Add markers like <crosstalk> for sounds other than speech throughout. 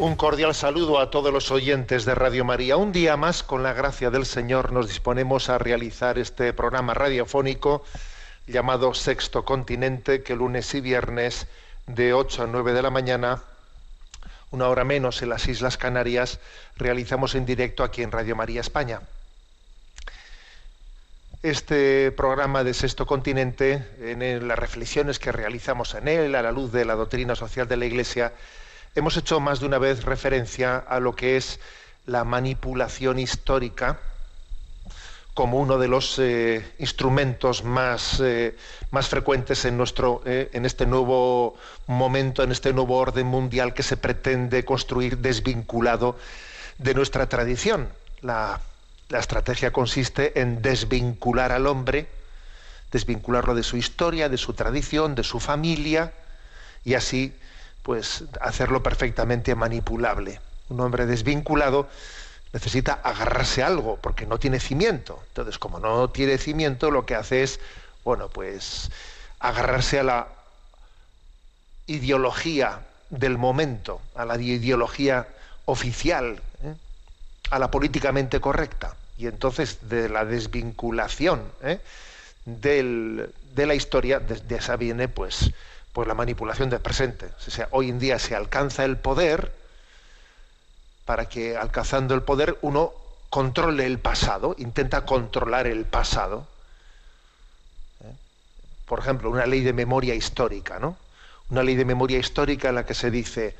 Un cordial saludo a todos los oyentes de Radio María. Un día más, con la gracia del Señor, nos disponemos a realizar este programa radiofónico llamado Sexto Continente, que lunes y viernes de 8 a 9 de la mañana, una hora menos en las Islas Canarias, realizamos en directo aquí en Radio María España. Este programa de Sexto Continente, en las reflexiones que realizamos en él, a la luz de la doctrina social de la Iglesia, hemos hecho más de una vez referencia a lo que es la manipulación histórica como uno de los eh, instrumentos más, eh, más frecuentes en, nuestro, eh, en este nuevo momento, en este nuevo orden mundial que se pretende construir desvinculado de nuestra tradición. La, la estrategia consiste en desvincular al hombre, desvincularlo de su historia, de su tradición, de su familia, y así pues hacerlo perfectamente manipulable. Un hombre desvinculado necesita agarrarse a algo porque no tiene cimiento. Entonces, como no tiene cimiento, lo que hace es, bueno, pues agarrarse a la ideología del momento, a la ideología oficial, ¿eh? a la políticamente correcta. Y entonces de la desvinculación ¿eh? del- de la historia, de, de esa viene pues, la manipulación del presente. O sea, hoy en día se alcanza el poder para que alcanzando el poder uno controle el pasado, intenta controlar el pasado. ¿Eh? Por ejemplo, una ley de memoria histórica, ¿no? Una ley de memoria histórica en la que se dice,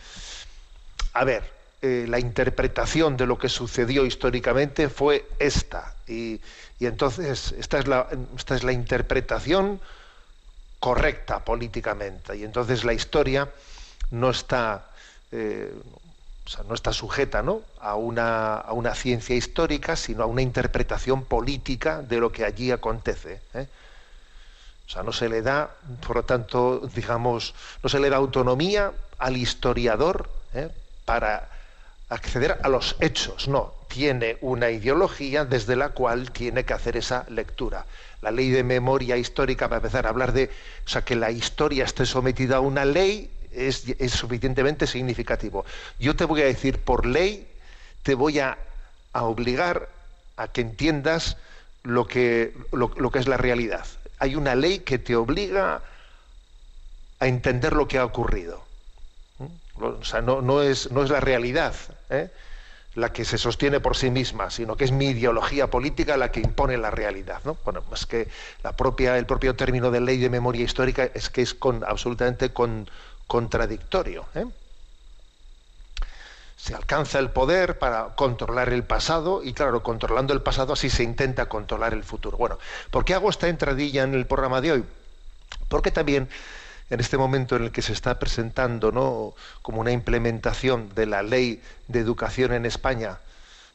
a ver, eh, la interpretación de lo que sucedió históricamente fue esta. Y, y entonces esta es, la, esta es la interpretación correcta políticamente. Y entonces la historia no está, eh, no está sujeta ¿no? A, una, a una ciencia histórica, sino a una interpretación política de lo que allí acontece. ¿eh? O sea, no se le da, por lo tanto, digamos, no se le da autonomía al historiador ¿eh? para acceder a los hechos, no, tiene una ideología desde la cual tiene que hacer esa lectura. La ley de memoria histórica, para empezar a hablar de, o sea, que la historia esté sometida a una ley, es, suficientemente significativo. Yo te voy a decir, por ley, te voy a, obligar a que entiendas lo que, lo, que es la realidad. Hay una ley que te obliga a entender lo que ha ocurrido. O sea, no, no, es, no es la realidad ¿eh? La que se sostiene por sí misma, sino que es mi ideología política la que impone la realidad. ¿no? Bueno, pues que el propio término de ley de memoria histórica es que es absolutamente con, contradictorio. ¿eh? Se alcanza el poder para controlar el pasado y claro, controlando el pasado así se intenta controlar el futuro. Bueno, ¿por qué hago esta entradilla en el programa de hoy? Porque también en este momento en el que se está presentando ¿no? como una implementación de la ley de educación en España,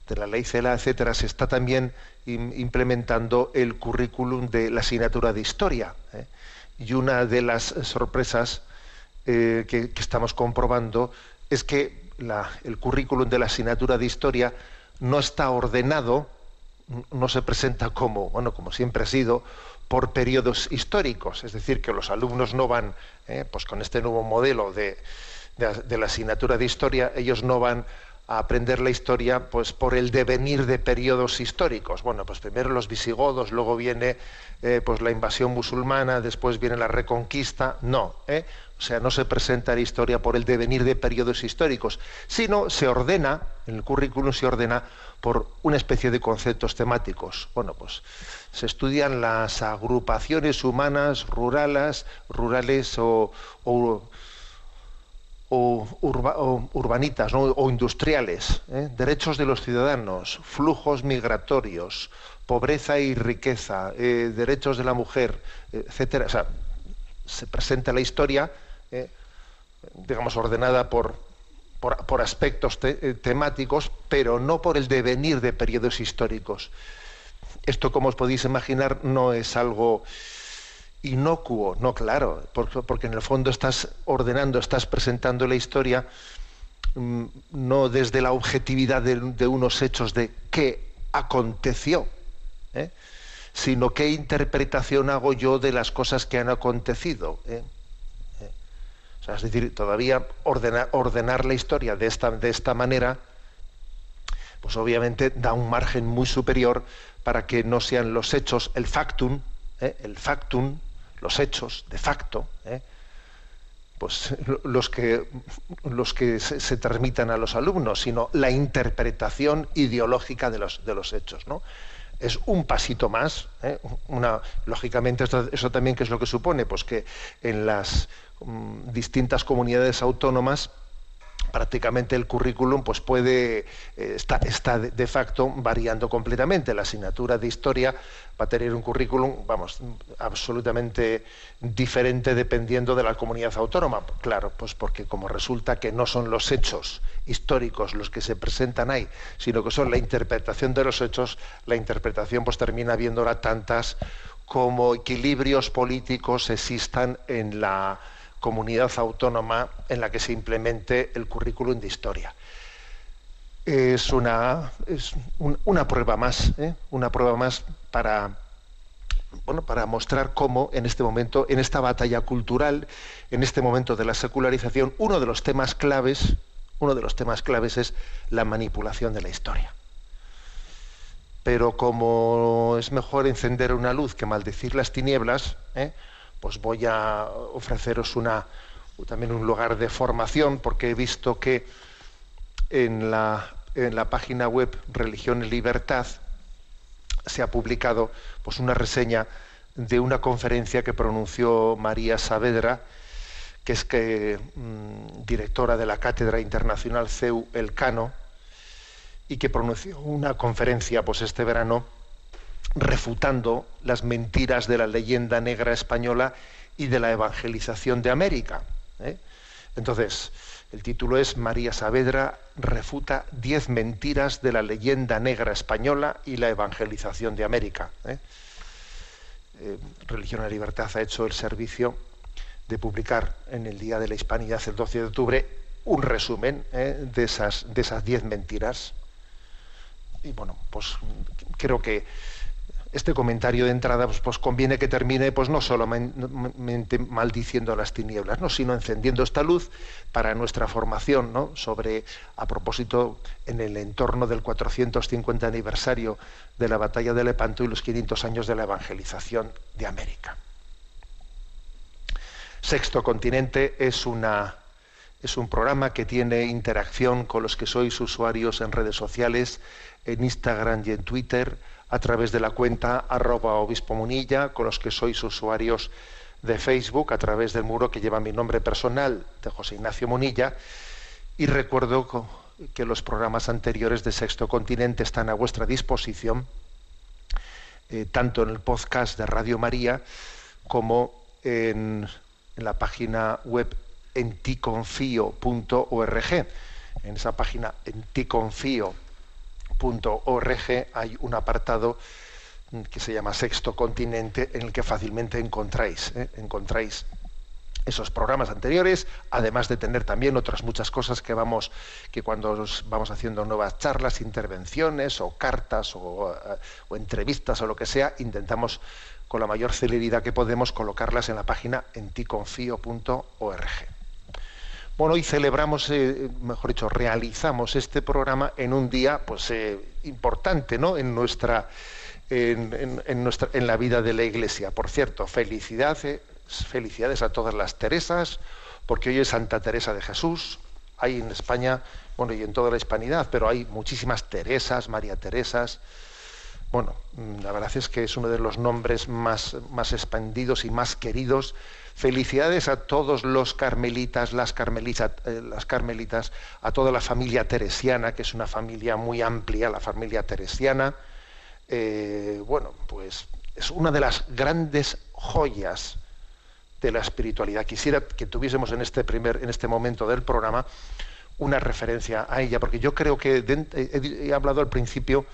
de la ley CELA, etcétera, se está también implementando el currículum de la asignatura de historia. ¿eh? Y una de las sorpresas eh, que, estamos comprobando es que el currículum de la asignatura de historia no está ordenado, no se presenta como, bueno, como siempre ha sido, por periodos históricos, es decir, que los alumnos no van, eh, pues con este nuevo modelo de, de, la asignatura de historia, ellos no van a aprender la historia pues por el devenir de periodos históricos. Bueno, pues primero los visigodos, luego viene eh, pues la invasión musulmana, después viene la reconquista. No, ¿eh? o sea, no se presenta la historia por el devenir de periodos históricos, sino se ordena, en el currículum se ordena por una especie de conceptos temáticos. Bueno, pues se estudian las agrupaciones humanas rurales, rurales o, urbanitas o industriales, ¿eh? derechos de los ciudadanos, flujos migratorios, pobreza y riqueza, eh, derechos de la mujer, etcétera. O sea, se presenta la historia, ¿eh? digamos, ordenada por, aspectos temáticos, pero no por el devenir de periodos históricos. Esto, como os podéis imaginar, no es algo inocuo, no claro, porque, en el fondo estás ordenando, estás presentando la historia mm, no desde la objetividad de, unos hechos de qué aconteció, ¿eh? sino qué interpretación hago yo de las cosas que han acontecido. ¿eh? ¿Eh? es decir, todavía ordenar, ordenar la historia de esta, de esta manera, pues obviamente da un margen muy superior para que no sean los hechos, el factum, el factum, los hechos de facto, ¿eh? pues los que, los que se, transmitan a los alumnos, sino la interpretación ideológica de los, de los hechos. ¿no? Es un pasito más, ¿eh? lógicamente eso también qué es lo que supone, pues que en las mm, distintas comunidades autónomas prácticamente el currículum pues puede eh, está, de facto variando completamente. La asignatura de historia va a tener un currículum, vamos, absolutamente diferente dependiendo de la comunidad autónoma. Claro, pues porque como resulta que no son los hechos históricos los que se presentan ahí, sino que son la interpretación de los hechos, la interpretación pues termina viendo ahora tantas como equilibrios políticos existan en la comunidad autónoma en la que se implemente el currículum de historia. Es una, es una prueba más, ¿eh? una prueba más para, bueno, para mostrar cómo en este momento, en esta batalla cultural, en este momento de la secularización, uno de los temas claves, uno de los temas claves es la manipulación de la historia. Pero como es mejor encender una luz que maldecir las tinieblas, ¿eh? Pues voy a ofreceros también un lugar de formación, porque he visto que en la, en la página web Religión y Libertad se ha publicado pues, una reseña de una conferencia que pronunció María Saavedra, que es que, mm, directora de la Cátedra Internacional CEU Elcano, y que pronunció una conferencia pues, este verano refutando las mentiras de la leyenda negra española y de la evangelización de América. ¿eh? Entonces, el título es María Saavedra refuta diez mentiras de la leyenda negra española y la evangelización de América. ¿eh? Eh, Religión y Libertad ha hecho el servicio de publicar en el Día de la Hispanidad, el 12 de octubre, un resumen de esas de esas diez mentiras. Y bueno, pues creo que este comentario de entrada pues, pues, conviene que termine pues no solamente maldiciendo las tinieblas, ¿no? sino encendiendo esta luz para nuestra formación ¿no? sobre, a propósito, en el entorno del 450 aniversario de la batalla de Lepanto y los 500 años de la evangelización de América. Sexto Continente es una es un programa que tiene interacción con los que sois usuarios en redes sociales, en Instagram y en Twitter, a través de la cuenta arroba obispo munilla, con los que sois usuarios de Facebook, a través del muro que lleva mi nombre personal de José Ignacio Munilla. Y recuerdo que los programas anteriores de Sexto Continente están a vuestra disposición, eh, tanto en el podcast de Radio María como en, la página web enticonfio.org. En esa página enticonfio.org .org hay un apartado que se llama Sexto Continente en el que fácilmente encontráis, ¿eh? encontráis esos programas anteriores, además de tener también otras muchas cosas que vamos, que cuando vamos haciendo nuevas charlas, intervenciones o cartas o, eh, o, entrevistas o lo que sea, intentamos con la mayor celeridad que podemos colocarlas en la página enticonfio.org. Bueno, hoy celebramos, eh, mejor dicho, realizamos este programa en un día pues, eh, importante ¿no? en, nuestra, en, nuestra, en la vida de la Iglesia. Por cierto, felicidades, felicidades a todas las Teresas, porque hoy es Santa Teresa de Jesús. Hay en España, bueno, y en toda la hispanidad, pero hay muchísimas Teresas, María Teresas. Bueno, mm, la verdad es que es uno de los nombres más, más expandidos y más queridos Felicidades a todos los carmelitas, las carmelitas, eh, las carmelitas, a toda la familia teresiana, que es una familia muy amplia, la familia teresiana. Eh, bueno, pues es una de las grandes joyas de la espiritualidad. Quisiera que tuviésemos en este primer, en este momento del programa, una referencia a ella, porque yo creo que he, hablado al principio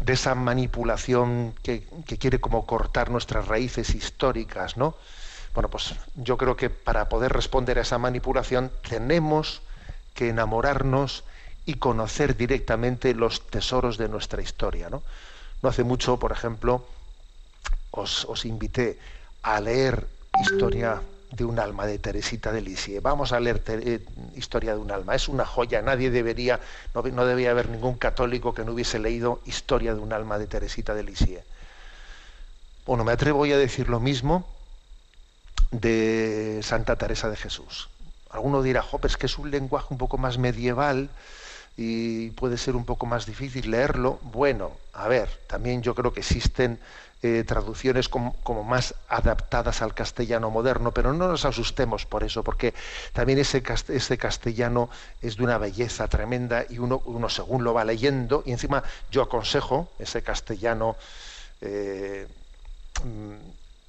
de esa manipulación que, que, quiere como cortar nuestras raíces históricas, ¿no? Bueno, pues yo creo que para poder responder a esa manipulación tenemos que enamorarnos y conocer directamente los tesoros de nuestra historia. No, hace mucho, por ejemplo, os, os, invité a leer Historia de un alma de Teresita de Lisieux. Vamos a leer eh, Historia de un alma. Es una joya. Nadie debería, no, no debía haber ningún católico que no hubiese leído Historia de un alma de Teresita de Lisieux. Bueno, me atrevo a decir lo mismo de Santa Teresa de Jesús. Alguno dirá, jo, es que es un lenguaje un poco más medieval y puede ser un poco más difícil leerlo. Bueno, a ver, también yo creo que existen eh, traducciones como, más adaptadas al castellano moderno, pero no nos asustemos por eso, porque también ese, ese castellano es de una belleza tremenda y uno, uno, según lo va leyendo, y encima yo aconsejo ese castellano eh,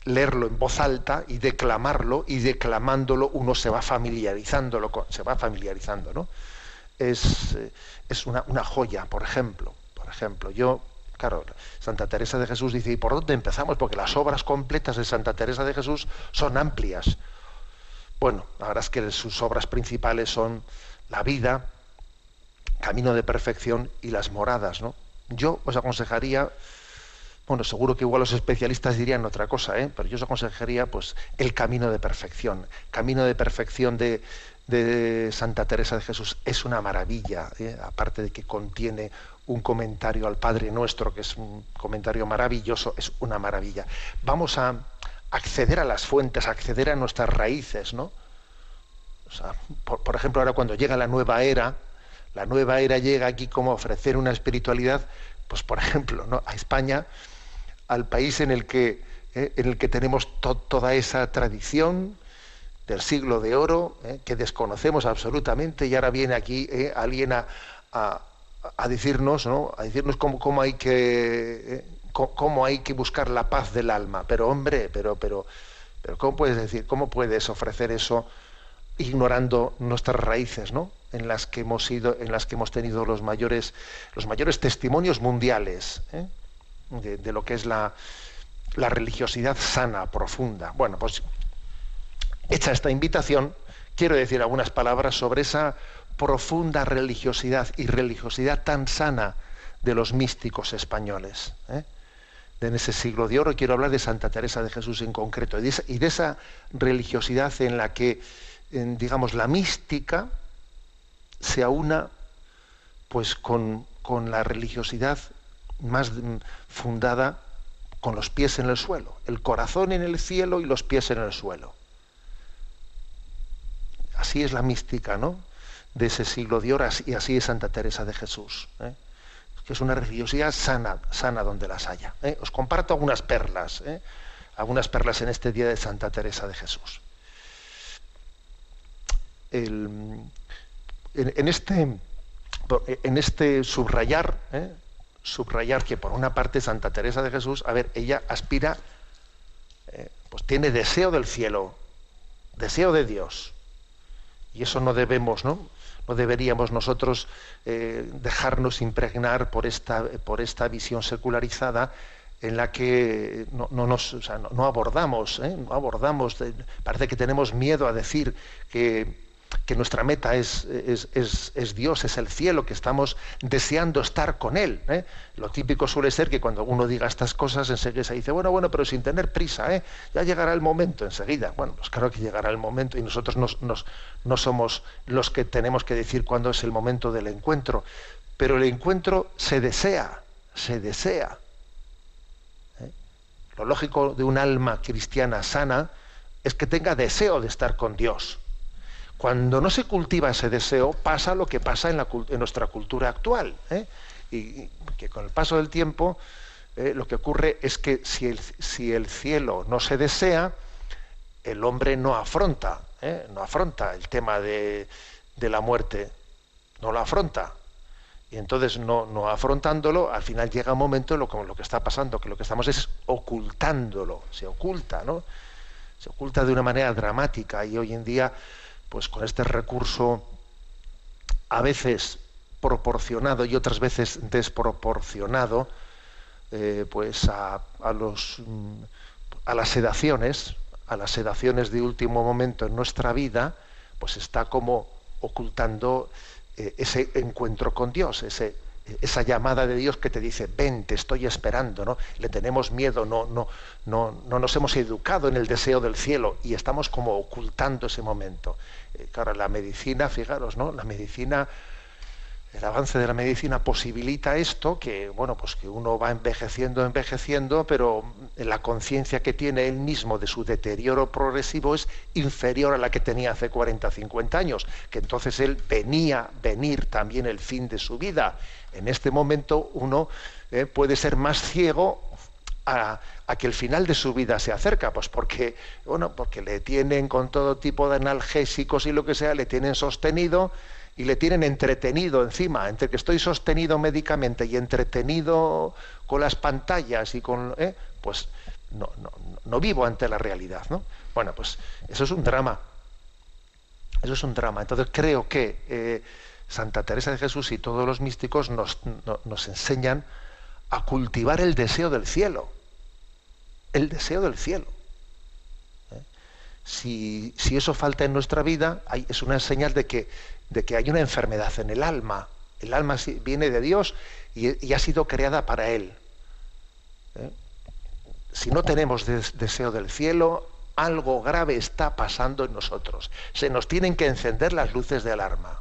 leerlo en voz alta y declamarlo y declamándolo uno se va familiarizándolo con, se va familiarizando no es, eh, es una, una, joya por ejemplo por ejemplo. Yo claro Santa Teresa de Jesús dice y por dónde empezamos porque las obras completas de Santa Teresa de Jesús son amplias bueno la verdad es que sus obras principales son la vida camino de perfección y las moradas no yo os aconsejaría bueno, seguro que igual los especialistas dirían otra cosa, ¿eh? pero yo os aconsejaría pues, el camino de perfección. Camino de perfección de, Santa Teresa de Jesús es una maravilla, ¿eh? aparte de que contiene un comentario al Padre Nuestro, que es un comentario maravilloso, es una maravilla. Vamos a acceder a las fuentes, acceder a nuestras raíces, ¿no? por, ejemplo, ahora cuando llega la nueva era, la nueva era llega aquí como a ofrecer una espiritualidad, pues por ejemplo, a España al país en el que, eh, en el que tenemos toda esa tradición del siglo de oro, eh, que desconocemos absolutamente, y ahora viene aquí eh, alguien a, a, decirnos, ¿no? a decirnos cómo, cómo hay que cómo hay que buscar la paz del alma. Pero hombre, pero, pero, pero ¿cómo puedes decir, cómo puedes ofrecer eso ignorando nuestras raíces, ¿no? En las que hemos sido, en las que hemos tenido los mayores, los mayores testimonios mundiales de, lo que es la, la religiosidad sana, profunda. Bueno, pues hecha esta invitación, quiero decir algunas palabras sobre esa profunda religiosidad y religiosidad tan sana de los místicos españoles. ¿eh? En ese siglo de oro quiero hablar de Santa Teresa de Jesús en concreto y de esa, religiosidad en la que, digamos, la mística se aúna pues con, con la religiosidad más fundada con los pies en el suelo, el corazón en el cielo y los pies en el suelo. Así es la mística, ¿no? De ese siglo de horas y así es Santa Teresa de Jesús, ¿eh? que es una religiosidad sana, sana donde las haya. ¿eh? Os comparto algunas perlas, ¿eh? algunas perlas en este día de Santa Teresa de Jesús. en, este, en este subrayar, subrayar que por una parte Santa Teresa de Jesús, a ver, ella aspira, eh, pues tiene deseo del cielo, deseo de Dios. Y eso no debemos, ¿no? No deberíamos nosotros eh, dejarnos impregnar por esta, por esta visión secularizada en la que no, nos, no, abordamos, ¿eh? no abordamos, parece que tenemos miedo a decir que, que nuestra meta es, es, es, Dios, es el cielo, que estamos deseando estar con Él. ¿eh? Lo típico suele ser que cuando uno diga estas cosas, enseguida se dice, bueno, bueno, pero sin tener prisa, ¿eh? ya llegará el momento enseguida. Bueno, pues claro que llegará el momento y nosotros nos, nos, no somos los que tenemos que decir cuándo es el momento del encuentro, pero el encuentro se desea, se desea. ¿eh? Lo lógico de un alma cristiana sana es que tenga deseo de estar con Dios. Cuando no se cultiva ese deseo, pasa lo que pasa en, nuestra cultura actual. ¿eh? Y, que con el paso del tiempo, eh, lo que ocurre es que si el, cielo no se desea, el hombre no afronta, ¿eh? no afronta el tema de, la muerte, no lo afronta. Y entonces, no, afrontándolo, al final llega un momento en lo, como lo que está pasando, que lo que estamos es ocultándolo, se oculta, ¿no? Se oculta de una manera dramática y hoy en día pues con este recurso a veces proporcionado y otras veces desproporcionado, eh, pues a, los, mm, a las sedaciones, a las sedaciones de último momento en nuestra vida, pues está como ocultando eh, ese encuentro con Dios, ese esa llamada de Dios que te dice, ven, te estoy esperando, ¿no? Le tenemos miedo, no, no, no, no nos hemos educado en el deseo del cielo y estamos como ocultando ese momento. Eh, claro, la medicina, fijaros, ¿no? La medicina, el avance de la medicina posibilita esto, que bueno, pues que uno va envejeciendo, envejeciendo, pero la conciencia que tiene él mismo de su deterioro progresivo es inferior a la que tenía hace 40, 50 años, que entonces él venía venir también el fin de su vida. En este momento uno eh, puede ser más ciego a, a, que el final de su vida se acerca, pues porque, bueno, porque le tienen con todo tipo de analgésicos y lo que sea, le tienen sostenido y le tienen entretenido encima, entre que estoy sostenido médicamente y entretenido con las pantallas y con, ¿eh? pues no, no, no, vivo ante la realidad, ¿no? Bueno, pues eso es un drama, eso es un drama. Entonces creo que eh, Santa Teresa de Jesús y todos los místicos nos, no, nos enseñan a cultivar el deseo del cielo, el deseo del cielo. ¿eh? Si, si, eso falta en nuestra vida, es una señal de que, de que hay una enfermedad en el alma. El alma viene de Dios y, ha sido creada para Él. ¿eh? Si no tenemos des, deseo del cielo, algo grave está pasando en nosotros. Se nos tienen que encender las luces de alarma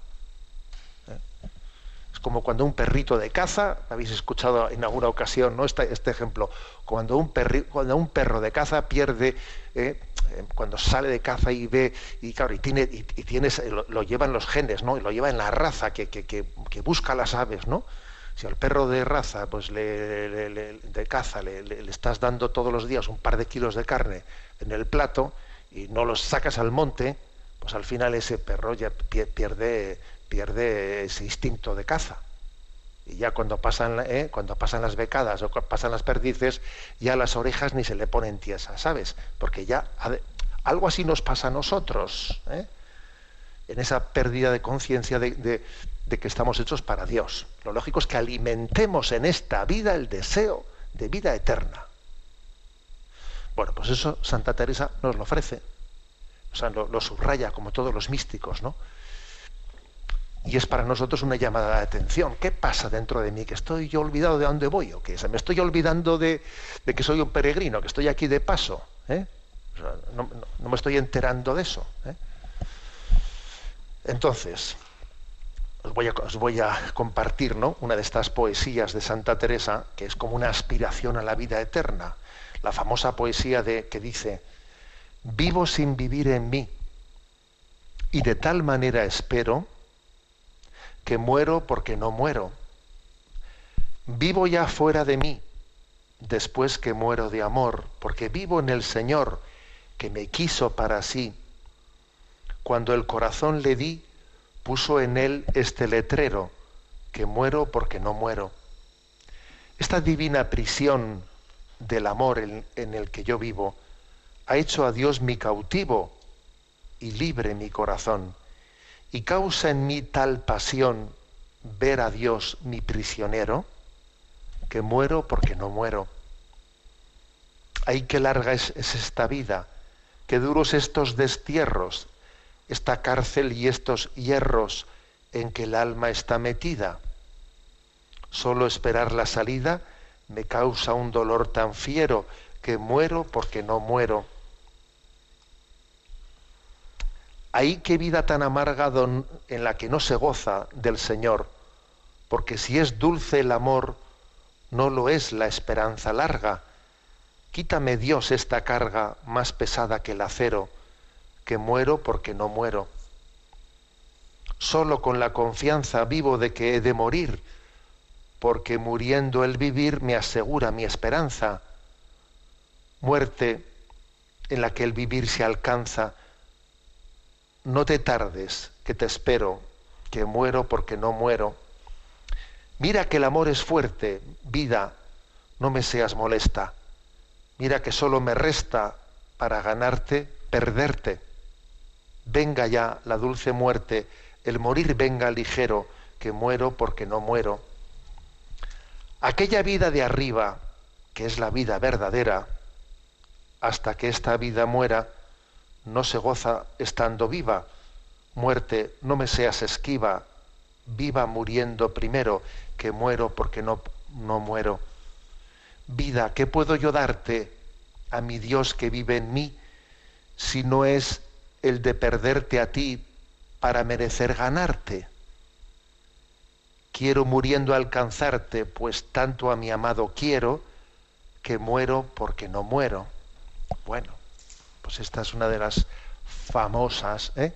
como cuando un perrito de caza, habéis escuchado en alguna ocasión ¿no? este, este ejemplo, cuando un, cuando un perro de caza pierde, eh, eh, cuando sale de caza y ve, y y, tiene, y, tienes, lo, lo, llevan los genes, ¿no? y lo lleva en la raza que, que, que, busca las aves, ¿no? Si al perro de raza, pues le, le, le, de caza, le, estás dando todos los días un par de kilos de carne en el plato y no los sacas al monte, pues al final ese perro ya pierde, pierde ese instinto de caza. Y ya cuando pasan, ¿eh? cuando pasan las becadas o pasan las perdices, ya las orejas ni se le ponen tiesas, ¿sabes? Porque ya algo así nos pasa a nosotros, ¿eh? en esa pérdida de conciencia de, que estamos hechos para Dios. Lo lógico es que alimentemos en esta vida el deseo de vida eterna. Bueno, pues eso Santa Teresa nos lo ofrece. O sea, lo subraya como todos los místicos, ¿no? Y es para nosotros una llamada de atención. ¿Qué pasa dentro de mí? ¿Que estoy yo olvidado de dónde voy? ¿O que me estoy olvidando de, que soy un peregrino, que estoy aquí de paso? ¿eh? No, me estoy enterando de eso. ¿eh? Entonces, os voy, a, os voy a compartir ¿no? una de estas poesías de Santa Teresa, que es como una aspiración a la vida eterna. La famosa poesía de, que dice, vivo sin vivir en mí, y de tal manera espero, que muero porque no muero. Vivo ya fuera de mí, después que muero de amor, porque vivo en el Señor, que me quiso para sí. Cuando el corazón le di, puso en él este letrero, que muero porque no muero. Esta divina prisión del amor en, en el que yo vivo ha hecho a Dios mi cautivo y libre mi corazón y causa en mí tal pasión ver a Dios mi prisionero, que muero porque no muero. Ay, qué larga es, es esta vida, qué duros estos destierros, esta cárcel y estos hierros en que el alma está metida. Solo esperar la salida me causa un dolor tan fiero que muero porque no muero. Ahí qué vida tan amarga en la que no se goza del Señor, porque si es dulce el amor, no lo es la esperanza larga. Quítame Dios esta carga más pesada que el acero, que muero porque no muero. Solo con la confianza vivo de que he de morir, porque muriendo el vivir me asegura mi esperanza. Muerte en la que el vivir se alcanza. No te tardes, que te espero, que muero porque no muero. Mira que el amor es fuerte, vida, no me seas molesta. Mira que solo me resta para ganarte, perderte. Venga ya la dulce muerte, el morir venga ligero, que muero porque no muero. Aquella vida de arriba, que es la vida verdadera, hasta que esta vida muera, no se goza estando viva. Muerte, no me seas esquiva, viva muriendo primero, que muero porque no, no muero. Vida, ¿qué puedo yo darte a mi Dios que vive en mí si no es el de perderte a ti para merecer ganarte? Quiero muriendo alcanzarte, pues tanto a mi amado quiero que muero porque no muero. Bueno, pues esta es una de las famosas, ¿eh?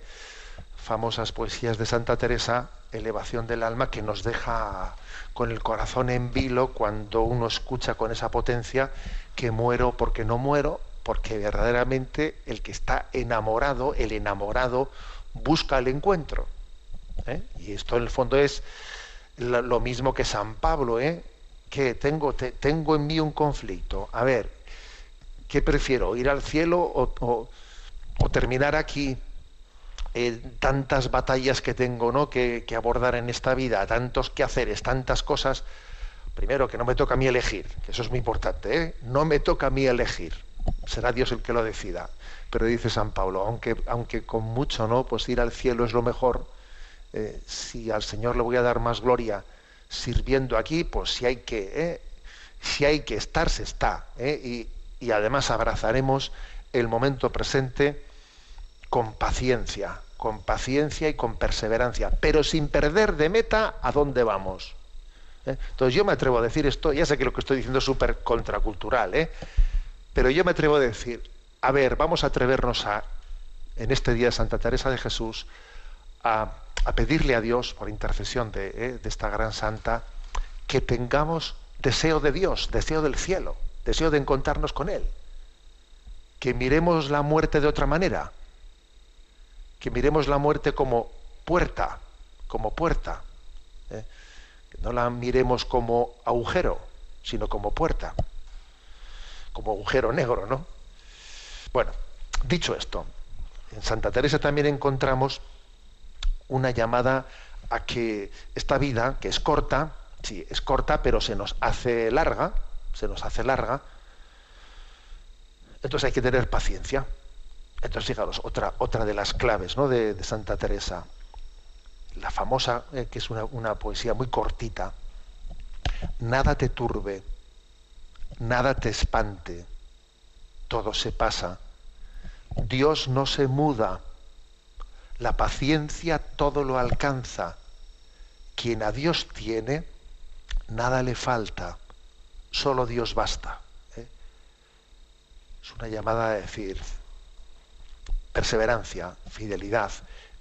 famosas poesías de Santa Teresa, elevación del alma, que nos deja con el corazón en vilo cuando uno escucha con esa potencia que muero porque no muero, porque verdaderamente el que está enamorado, el enamorado, busca el encuentro. ¿eh? Y esto en el fondo es lo mismo que San Pablo, ¿eh? que tengo, tengo en mí un conflicto. A ver, ¿qué prefiero? ¿Ir al cielo o, terminar aquí? Eh, tantas batallas que tengo ¿no? Que, abordar en esta vida, tantos quehaceres, tantas cosas. Primero, que no me toca a mí elegir, que eso es muy importante, ¿eh? no me toca a mí elegir, será Dios el que lo decida. Pero dice San Pablo, aunque, aunque con mucho, ¿no? Pues ir al cielo es lo mejor, eh, si al Señor le voy a dar más gloria sirviendo aquí, pues si hay que, si hay que estar, se está. Y además abrazaremos el momento presente con paciencia, con paciencia y con perseverancia, pero sin perder de meta a dónde vamos. Entonces yo me atrevo a decir esto, ya sé que lo que estoy diciendo es súper contracultural, ¿eh? pero yo me atrevo a decir, a ver, vamos a atrevernos a, en este día de Santa Teresa de Jesús, a a pedirle a Dios, por intercesión eh, de, esta gran santa, que tengamos deseo de Dios, deseo del cielo, deseo de encontrarnos con Él. Que miremos la muerte de otra manera. Que miremos la muerte como puerta, como puerta. ¿eh? Que no la miremos como agujero, sino como puerta. Como agujero negro, ¿no? Bueno, dicho esto, en Santa Teresa también encontramos una llamada a que esta vida, que es corta, sí, es corta, pero se nos hace larga, se nos hace larga, entonces hay que tener paciencia. Entonces, fijaros, otra, otra de las claves ¿no? de, Santa Teresa, la famosa, eh, que es una, una poesía muy cortita, nada te turbe, nada te espante, todo se pasa, Dios no se muda, la paciencia todo lo alcanza. Quien a Dios tiene, nada le falta, solo Dios basta. ¿eh? Es una llamada a decir perseverancia, fidelidad.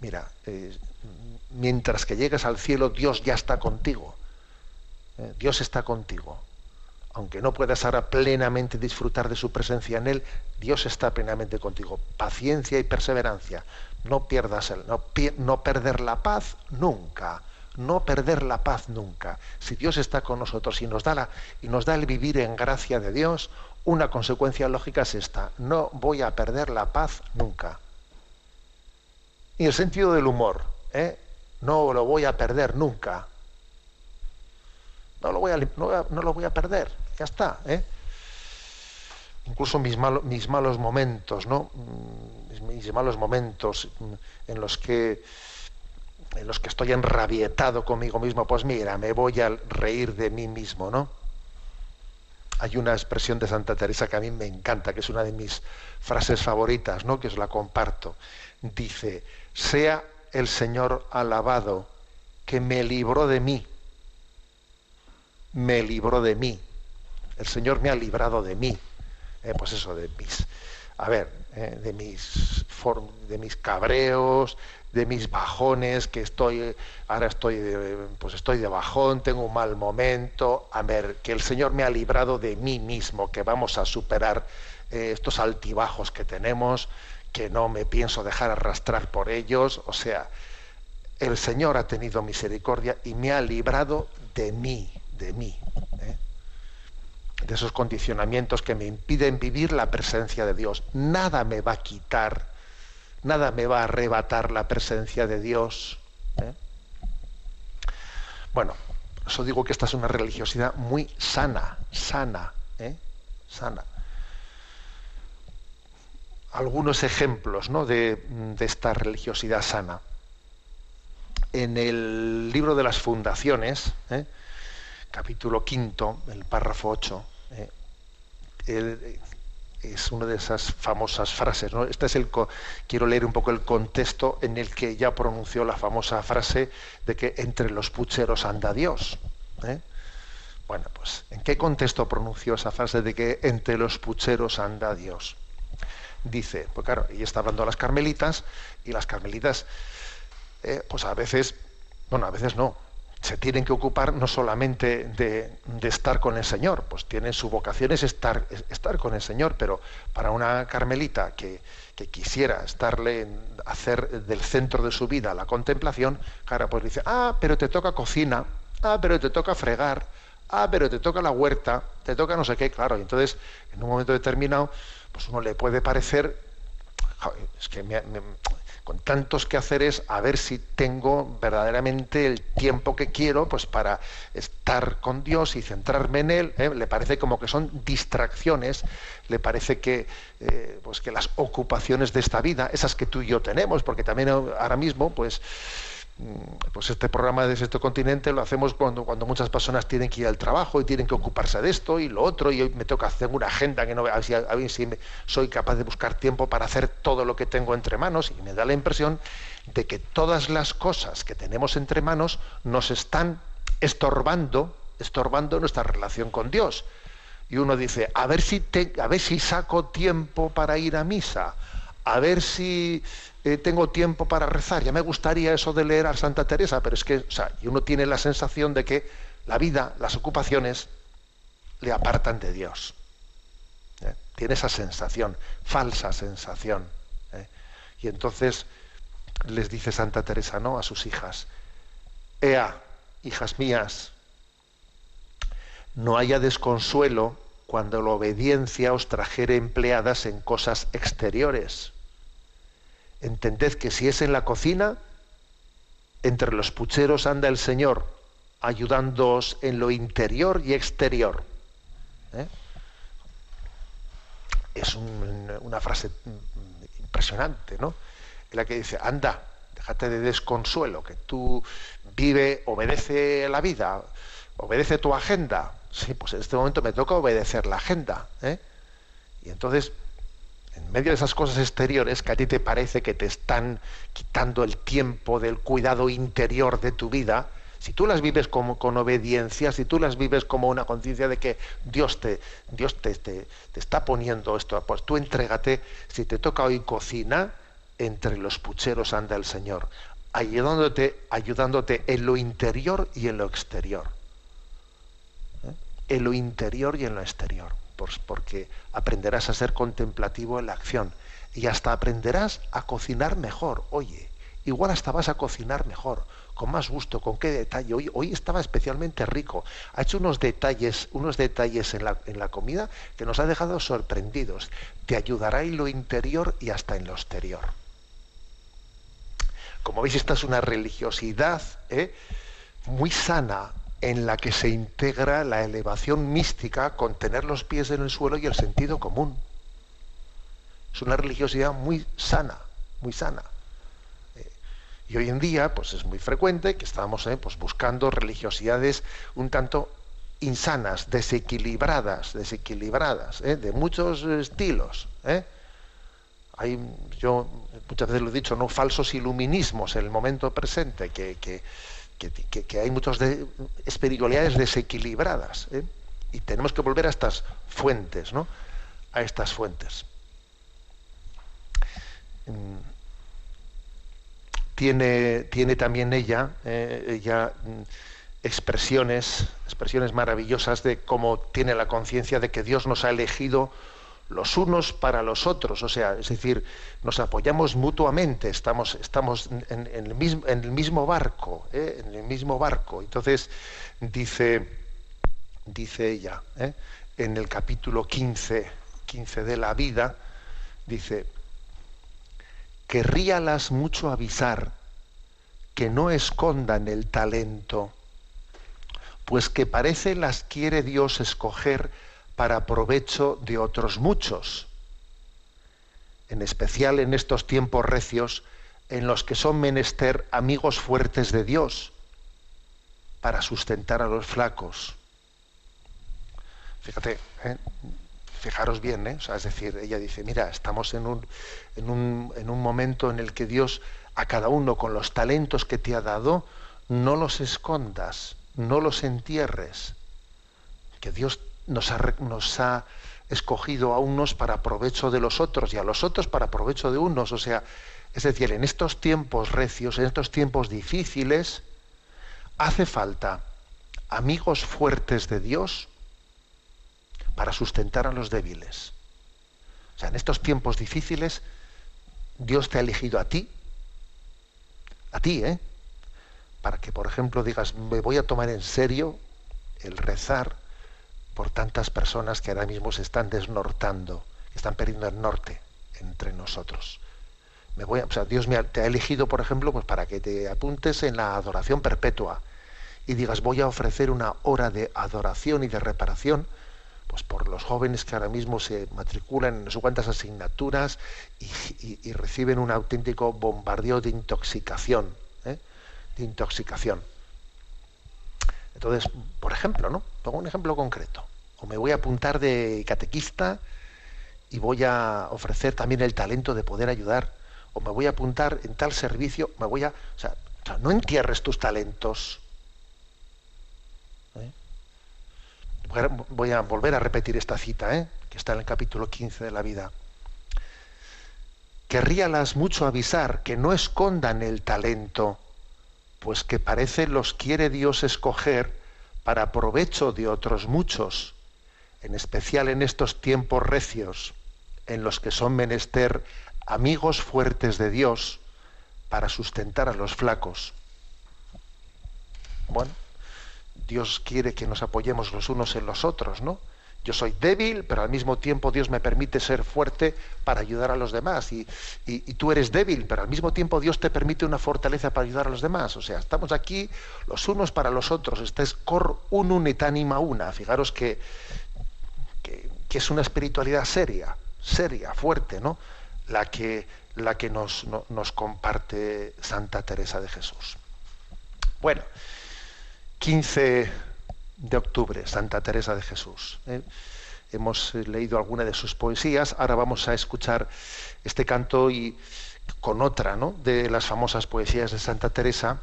Mira, eh, mientras que llegues al cielo, Dios ya está contigo. ¿eh? Dios está contigo. Aunque no puedas ahora plenamente disfrutar de su presencia en Él, Dios está plenamente contigo. Paciencia y perseverancia no pierdas el, no, no perder la paz nunca, no perder la paz nunca. Si Dios está con nosotros y nos da la, y nos da el vivir en gracia de Dios, una consecuencia lógica es esta: no voy a perder la paz nunca. Y el sentido del humor, ¿eh? no lo voy a perder nunca. No lo voy a, no, lo voy a perder, ya está. ¿eh? incluso mis, mis malos momentos, ¿no? Mm, Mis, mis malos momentos mm, en los que en los que estoy enrabietado conmigo mismo, pues mira, me voy a reír de mí mismo, ¿no? Hay una expresión de Santa Teresa que a mí me encanta, que es una de mis frases favoritas, ¿no? Que os la comparto. Dice, sea el Señor alabado que me libró de mí. Me libró de mí. El Señor me ha librado de mí. Eh, pues eso, de mis, a ver, eh, de mis de mis cabreos, de mis bajones, que estoy, ahora estoy, de- pues estoy de bajón, tengo un mal momento. A ver, que el Señor me ha librado de mí mismo, que vamos a superar eh, estos altibajos que tenemos, que no me pienso dejar arrastrar por ellos. O sea, el Señor ha tenido misericordia y me ha librado de mí, de mí. ¿eh? de esos condicionamientos que me impiden vivir la presencia de Dios. Nada me va a quitar, nada me va a arrebatar la presencia de Dios. ¿eh? Bueno, eso digo que esta es una religiosidad muy sana, sana, ¿eh? sana. Algunos ejemplos ¿no? de, de esta religiosidad sana. En el libro de las fundaciones, ¿eh? capítulo quinto, el párrafo 8, eh, el- es una de esas famosas frases. ¿no? Este es el quiero leer un poco el contexto en el que ya pronunció la famosa frase de que entre los pucheros anda Dios. ¿eh? Bueno, pues, ¿en qué contexto pronunció esa frase de que entre los pucheros anda Dios? Dice, pues claro, ella está hablando a las carmelitas y las carmelitas, eh, pues a veces, bueno, a veces no, se tienen que ocupar no solamente de, de estar con el Señor, pues tienen su vocación es estar, es estar con el Señor, pero para una carmelita que, que quisiera estarle, hacer del centro de su vida la contemplación, claro, pues dice, ah, pero te toca cocina, ah, pero te toca fregar, ah, pero te toca la huerta, te toca no sé qué, claro, y entonces en un momento determinado, pues uno le puede parecer, "Joder, es que me- con tantos quehaceres, a ver si tengo verdaderamente el tiempo que quiero pues para estar con Dios y centrarme en Él. ¿eh? Le parece como que son distracciones, le parece que, eh, pues que las ocupaciones de esta vida, esas que tú y yo tenemos, porque también ahora mismo, pues, pues este programa de este continente lo hacemos cuando, cuando muchas personas tienen que ir al trabajo y tienen que ocuparse de esto y lo otro, y hoy me toca hacer una agenda que no a ver si, a ver si soy capaz de buscar tiempo para hacer todo lo que tengo entre manos, y me da la impresión de que todas las cosas que tenemos entre manos nos están estorbando, estorbando nuestra relación con Dios. Y uno dice, a ver si a ver si saco tiempo para ir a misa, a ver si eh, tengo tiempo para rezar. Ya me gustaría eso de leer a Santa Teresa, pero es que, o sea, uno tiene la sensación de que la vida, las ocupaciones, le apartan de Dios. ¿eh? Tiene esa sensación, falsa sensación. ¿eh? Y entonces les dice Santa Teresa, ¿no? A sus hijas, Ea, hijas mías, no haya desconsuelo cuando la obediencia os trajere empleadas en cosas exteriores. Entended que si es en la cocina, entre los pucheros anda el Señor, ayudándoos en lo interior y exterior. ¿Eh? Es un- una frase impresionante, ¿no? En la que dice, anda, déjate de desconsuelo, que tú vive, obedece la vida, obedece tu agenda. Sí, pues en este momento me toca obedecer la agenda. ¿eh? Y entonces, en medio de esas cosas exteriores que a ti te parece que te están quitando el tiempo del cuidado interior de tu vida, si tú las vives como, con obediencia, si tú las vives como una conciencia de que Dios te, Dios te, te- te está poniendo esto, pues tú entrégate, si te toca hoy cocina, entre los pucheros anda el Señor, ayudándote, ayudándote en lo interior y en lo exterior. ¿Eh? En lo interior y en lo exterior, porque aprenderás a ser contemplativo en la acción y hasta aprenderás a cocinar mejor. Oye, igual hasta vas a cocinar mejor, con más gusto, con qué detalle. Hoy, hoy estaba especialmente rico. Ha hecho unos detalles, unos detalles en la, en la comida que nos ha dejado sorprendidos. Te ayudará en lo interior y hasta en lo exterior. Como veis, esta es una religiosidad ¿eh? muy sana en la que se integra la elevación mística con tener los pies en el suelo y el sentido común. Es una religiosidad muy sana, muy sana. Eh, y hoy en día, pues es muy frecuente que estamos eh, pues buscando religiosidades un tanto insanas, desequilibradas, desequilibradas, eh, de muchos estilos. Hay, yo muchas veces lo he dicho, no falsos iluminismos en el momento presente, que, que, que, hay muchas de, espiritualidades desequilibradas. Y tenemos que volver a estas fuentes, ¿no? A estas fuentes. Mm. tiene, tiene también ella, eh, mm, expresiones, expresiones maravillosas de cómo tiene la conciencia de que Dios nos ha elegido los unos para los otros, o sea, es decir, nos apoyamos mutuamente, estamos, estamos en, el, mismo, barco, ¿eh? en el mismo barco. Entonces, dice, dice ella, ¿eh? en el capítulo 15, 15 de la vida, dice, querríalas mucho avisar que no escondan el talento, pues que parece las quiere Dios escoger para provecho de otros muchos, en especial en estos tiempos recios en los que son menester amigos fuertes de Dios para sustentar a los flacos. Fíjate, ¿eh? fijaros bien, ¿eh? es decir, ella dice, mira, estamos en un, en, un, en un momento en el que Dios a cada uno con los talentos que te ha dado, no los escondas, no los entierres, que Dios nos ha, escogido a unos para provecho de los otros y a los otros para provecho de unos. O sea, es decir, en estos tiempos recios, en estos tiempos difíciles, hace falta amigos fuertes de Dios para sustentar a los débiles. O sea, en estos tiempos difíciles, Dios te ha elegido a ti, a ti, ¿eh? Para que, por ejemplo, digas, me voy a tomar en serio el rezar por tantas personas que ahora mismo se están desnortando, que están perdiendo el norte entre nosotros. Me voy o sea, Dios me te ha elegido, por ejemplo, pues para que te apuntes en la adoración perpetua y digas, voy a ofrecer una hora de adoración y de reparación pues por los jóvenes que ahora mismo se matriculan en no sé cuántas asignaturas y, reciben un auténtico bombardeo de intoxicación, ¿eh? de intoxicación. Entonces, por ejemplo, ¿no? Pongo un ejemplo concreto. O me voy a apuntar de catequista y voy a ofrecer también el talento de poder ayudar. O me voy a apuntar en tal servicio, me voy a. O sea, no entierres tus talentos. ¿eh? Voy a volver a repetir esta cita, ¿eh? que está en el capítulo 15 de la vida. Querríalas mucho avisar que no escondan el talento pues que parece los quiere Dios escoger para provecho de otros muchos, en especial en estos tiempos recios, en los que son menester amigos fuertes de Dios para sustentar a los flacos. Bueno, Dios quiere que nos apoyemos los unos en los otros, ¿no? Yo soy débil, pero al mismo tiempo Dios me permite ser fuerte para ayudar a los demás. Y, tú eres débil, pero al mismo tiempo Dios te permite una fortaleza para ayudar a los demás. O sea, estamos aquí los unos para los otros. Este es cor unum et anima una. Fijaros que, que, es una espiritualidad seria, seria, fuerte, ¿no? La que, la que nos, nos comparte Santa Teresa de Jesús. Bueno, 15 de octubre, Santa Teresa de Jesús. ¿eh? Hemos eh, leído alguna de sus poesías, ahora vamos a escuchar este canto y con otra ¿no? de las famosas poesías de Santa Teresa,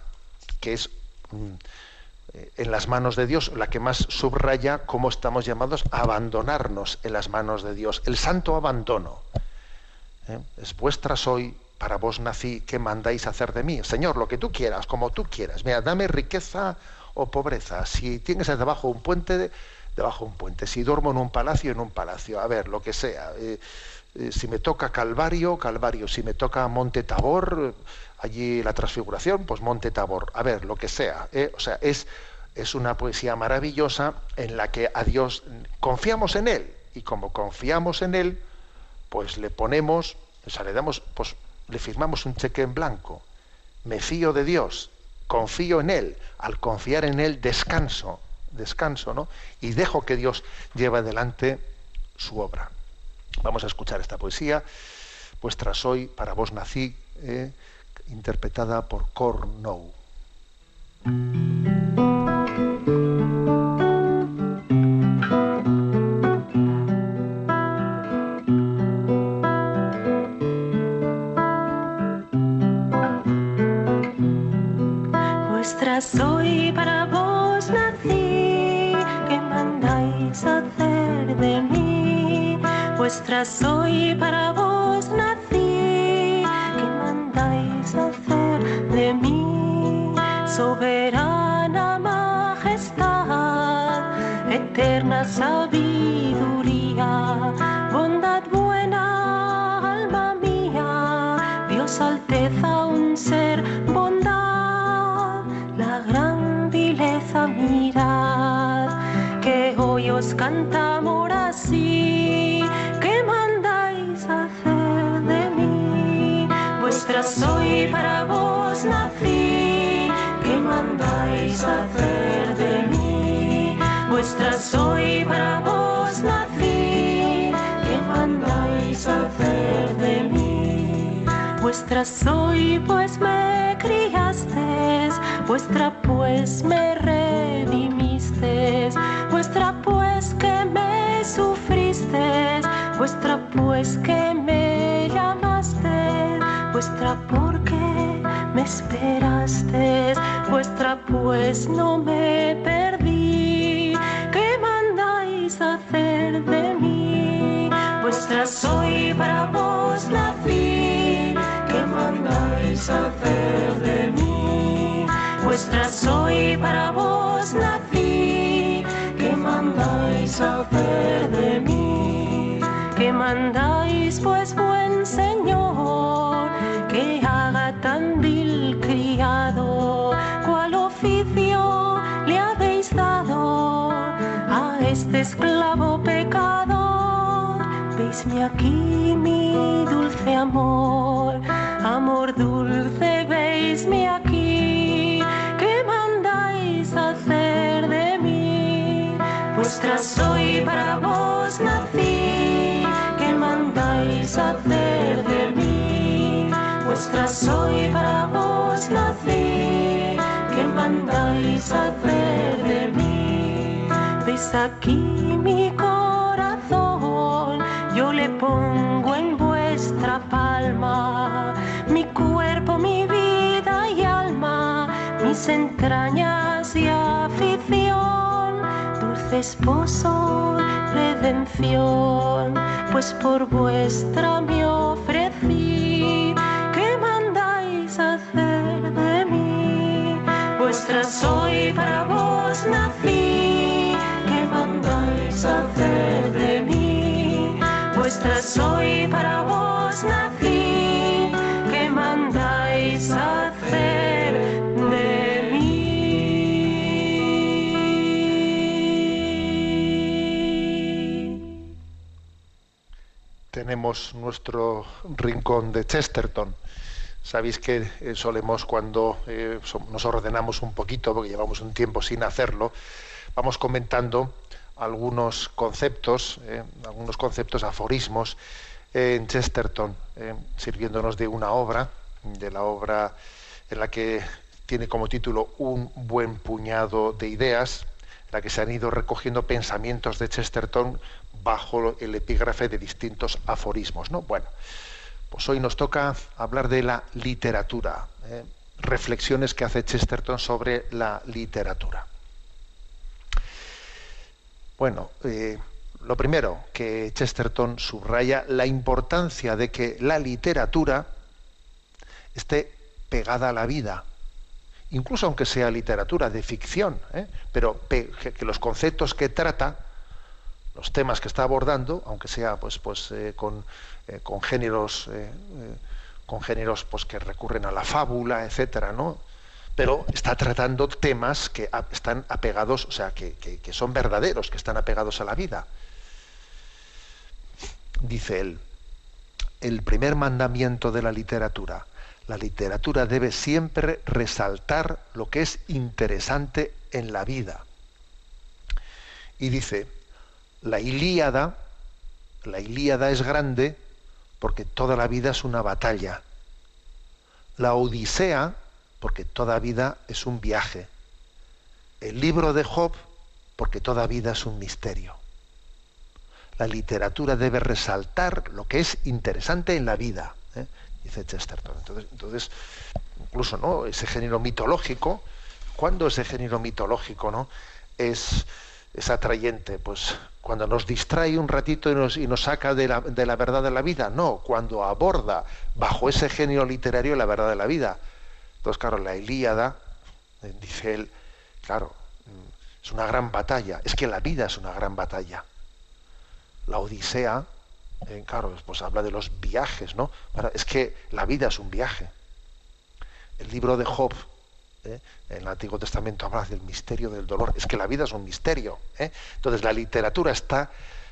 que es mm, eh, en las manos de Dios, la que más subraya cómo estamos llamados a abandonarnos en las manos de Dios, el santo abandono. Es vuestra soy, para vos nací, ¿qué mandáis hacer de mí? Señor, lo que tú quieras, como tú quieras. Mira, dame riqueza o pobreza. Si tienes debajo un puente, debajo un puente. Si duermo en un palacio, en un palacio. A ver, lo que sea. Eh, eh, si me toca Calvario, Calvario. Si me toca Monte Tabor, allí la transfiguración, pues Monte Tabor. A ver, lo que sea. ¿eh? O sea, es, es una poesía maravillosa en la que a Dios confiamos en Él. Y como confiamos en Él, pues le ponemos, o sea, le damos, pues le firmamos un cheque en blanco. Me fío de Dios, confío en Él. Al confiar en Él, descanso, descanso, ¿no? Y dejo que Dios lleve adelante su obra. Vamos a escuchar esta poesía. Vuestra soy, para vos nací, eh, interpretada por Cornou. Soy, para vos nací, que mandáis hacer de mí. Soberana majestad, eterna sabiduría, bondad buena, alma mía, Dios alteza un ser, bondad, la gran vileza mirad, que hoy os cantamos Vuestra soy, pues me criasteis, vuestra pues me redimisteis, vuestra pues que me sufristeis, vuestra pues que me llamasteis, vuestra porque me esperasteis, vuestra pues no me perdí, que mandáis hacer de mí, vuestra soy para vos que hacer de mí, vuestra soy para vos nací, que mandáis hacer de mí, que mandáis pues buen Señor, que haga tan vil criado, cual oficio le habéis dado a este esclavo pecador. Veisme aquí mi dulce amor, amor dulce, veisme aquí, que mandáis hacer de mí. Vuestra soy para vos nací, que mandáis hacer de mí. Vuestra soy para vos nací, que mandáis hacer de mí. Veis aquí mi corazón, yo le pongo en vuestra palma entrañas y afición, dulce esposo, redención, pues por vuestra me ofrecí, que mandáis hacer de mí, vuestra soy para vos nací, que mandáis hacer de mí, vuestra soy para vos nací, tenemos nuestro rincón de Chesterton. Sabéis que eh, solemos cuando eh, nos ordenamos un poquito, porque llevamos un tiempo sin hacerlo, vamos comentando algunos conceptos, eh, algunos conceptos, aforismos en Chesterton, sirviéndonos de una obra, de la obra en la que tiene como título Un buen puñado de ideas, en la que se han ido recogiendo pensamientos de Chesterton bajo el epígrafe de distintos aforismos. ¿no? Bueno, pues hoy nos toca hablar de la literatura, ¿eh? reflexiones que hace Chesterton sobre la literatura. Bueno, eh, lo primero que Chesterton subraya la importancia de que la literatura esté pegada a la vida, incluso aunque sea literatura de ficción, ¿eh? pero pe- que, que los conceptos que trata, los temas que está abordando, aunque sea pues, pues, eh, con, eh, con géneros, eh, con géneros pues, que recurren a la fábula, etcétera, ¿no? pero está tratando temas que están apegados, o sea, que- que son verdaderos, que están apegados a la vida. Dice él, el primer mandamiento de la literatura, La literatura debe siempre resaltar lo que es interesante en la vida. Y dice, la Ilíada, la Ilíada es grande porque toda la vida es una batalla. La Odisea, porque toda vida es un viaje. El libro de Job, porque toda vida es un misterio. La literatura debe resaltar lo que es interesante en la vida, ¿eh? dice Chesterton. Entonces, entonces, incluso ¿no? ese género mitológico, ¿cuándo ese género mitológico ¿no? es, es atrayente? Pues cuando nos distrae un ratito y nos, y nos saca de la, de la, verdad de la vida. No, cuando aborda bajo ese género literario la verdad de la vida. Entonces, claro, la Ilíada, eh, dice él, claro, mm, es una gran batalla. Es que la vida es una gran batalla. La Odisea, eh, claro, pues habla de los viajes, ¿no? Es que la vida es un viaje. El libro de Job, ¿eh? en el Antiguo Testamento habla del misterio del dolor. Es que la vida es un misterio. ¿eh? Entonces la literatura está,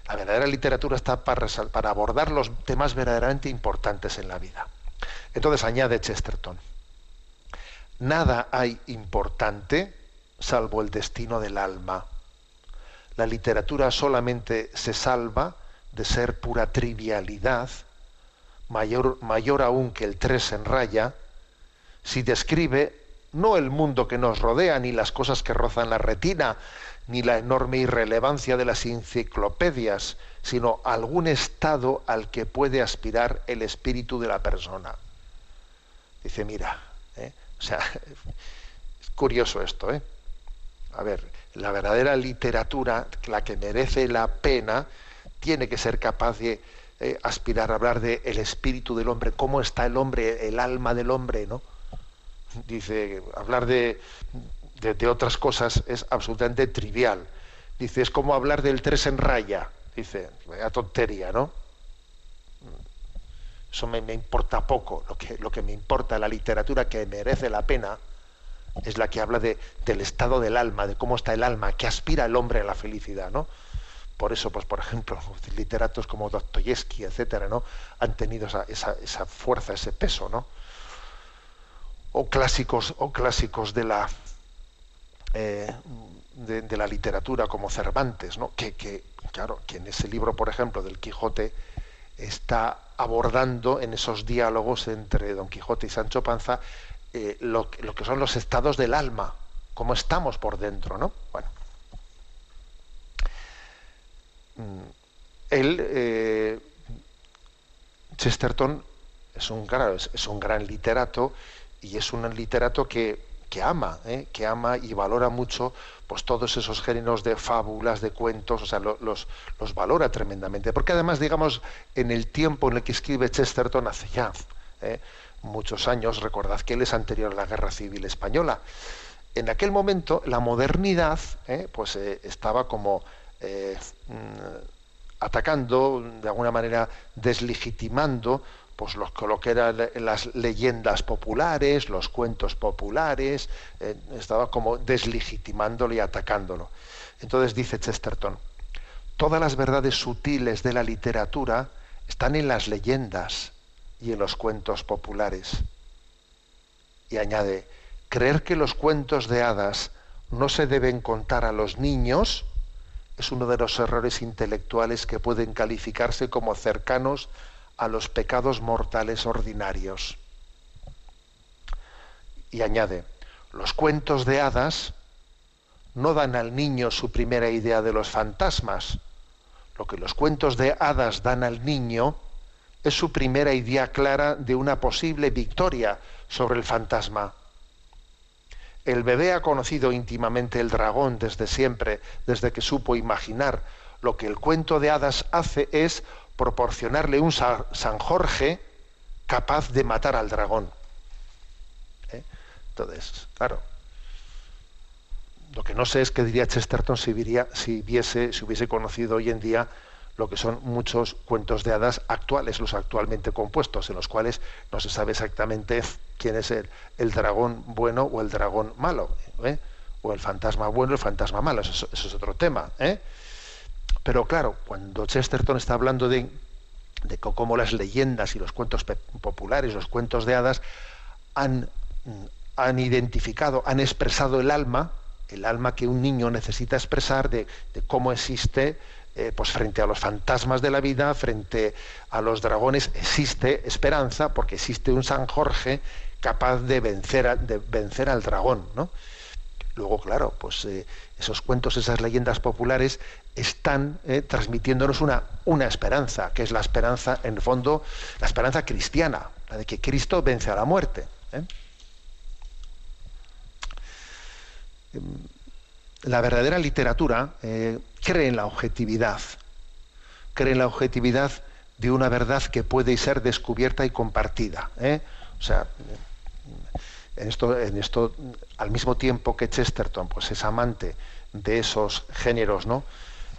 la verdadera literatura está para, para abordar los temas verdaderamente importantes en la vida. Entonces añade Chesterton, nada hay importante salvo el destino del alma. La literatura solamente se salva de ser pura trivialidad, mayor, mayor aún que el tres en raya, si describe no el mundo que nos rodea, ni las cosas que rozan la retina, ni la enorme irrelevancia de las enciclopedias, sino algún estado al que puede aspirar el espíritu de la persona. Dice, mira, ¿eh? o sea, <laughs> es curioso esto, ¿eh? A ver, la verdadera literatura, la que merece la pena, tiene que ser capaz de eh, aspirar a hablar de el espíritu del hombre, cómo está el hombre, el alma del hombre, ¿no? Dice, hablar de, de, otras cosas es absolutamente trivial. Dice, es como hablar del tres en raya. Dice, vaya tontería, ¿no? Eso me, importa poco. Lo que, lo que me importa, la literatura que merece la pena, es la que habla de, del estado del alma, de cómo está el alma, que aspira el hombre a la felicidad, ¿no? Por eso, pues, por ejemplo, literatos como Dostoyevsky, etcétera, ¿no? Han tenido esa, esa, esa fuerza, ese peso, ¿no? O clásicos, o clásicos de la, eh, de, la literatura como Cervantes, ¿no? que, que, claro, en ese libro, por ejemplo, del Quijote, está abordando en esos diálogos entre Don Quijote y Sancho Panza eh, lo, lo, que son los estados del alma, cómo estamos por dentro, ¿no? Bueno. Mm, él, eh, Chesterton, es un, claro, es un gran literato y es un literato que, que ama, ¿eh? que ama y valora mucho pues todos esos géneros de fábulas, de cuentos, o sea, lo, los, los valora tremendamente. Porque además, digamos, en el tiempo en el que escribe Chesterton, hace ya ¿eh? muchos años, recordad que él es anterior a la Guerra Civil Española, en aquel momento la modernidad ¿eh? pues estaba como mm, atacando, de alguna manera deslegitimando pues lo, lo, que eran las leyendas populares, los cuentos populares, eh, estaba como deslegitimándolo y atacándolo. Entonces dice Chesterton, todas las verdades sutiles de la literatura están en las leyendas y en los cuentos populares. Y añade, creer que los cuentos de hadas no se deben contar a los niños es uno de los errores intelectuales que pueden calificarse como cercanos a los pecados mortales ordinarios. Y añade, los cuentos de hadas no dan al niño su primera idea de los fantasmas. Lo que los cuentos de hadas dan al niño es su primera idea clara de una posible victoria sobre el fantasma. El bebé ha conocido íntimamente el dragón desde siempre, desde que supo imaginar. Lo que el cuento de hadas hace es proporcionarle un San Jorge capaz de matar al dragón. ¿Eh? Entonces, claro, lo que no sé es qué diría Chesterton si, si, viese, si hubiese conocido hoy en día lo que son muchos cuentos de hadas actuales, los actualmente compuestos, en los cuales no se sabe exactamente quién es el, el dragón bueno o el dragón malo, ¿eh? o el fantasma bueno o el fantasma malo, eso, eso es otro tema. ¿eh? Pero claro, cuando Chesterton está hablando de, cómo las leyendas y los cuentos populares, los cuentos de hadas, han, han identificado, han expresado el alma, el alma que un niño necesita expresar de, cómo existe eh, pues frente a los fantasmas de la vida, frente a los dragones, existe esperanza, porque existe un San Jorge capaz de vencer, de vencer al dragón. ¿no? Luego, claro, pues eh, esos cuentos, esas leyendas populares están eh, transmitiéndonos una, una esperanza, que es la esperanza, en el fondo, la esperanza cristiana, la de que Cristo vence a la muerte. ¿eh? la verdadera literatura eh, cree en la objetividad, cree en la objetividad de una verdad que puede ser descubierta y compartida. O sea, en esto, en esto, al mismo tiempo que Chesterton pues, es amante de esos géneros ¿no?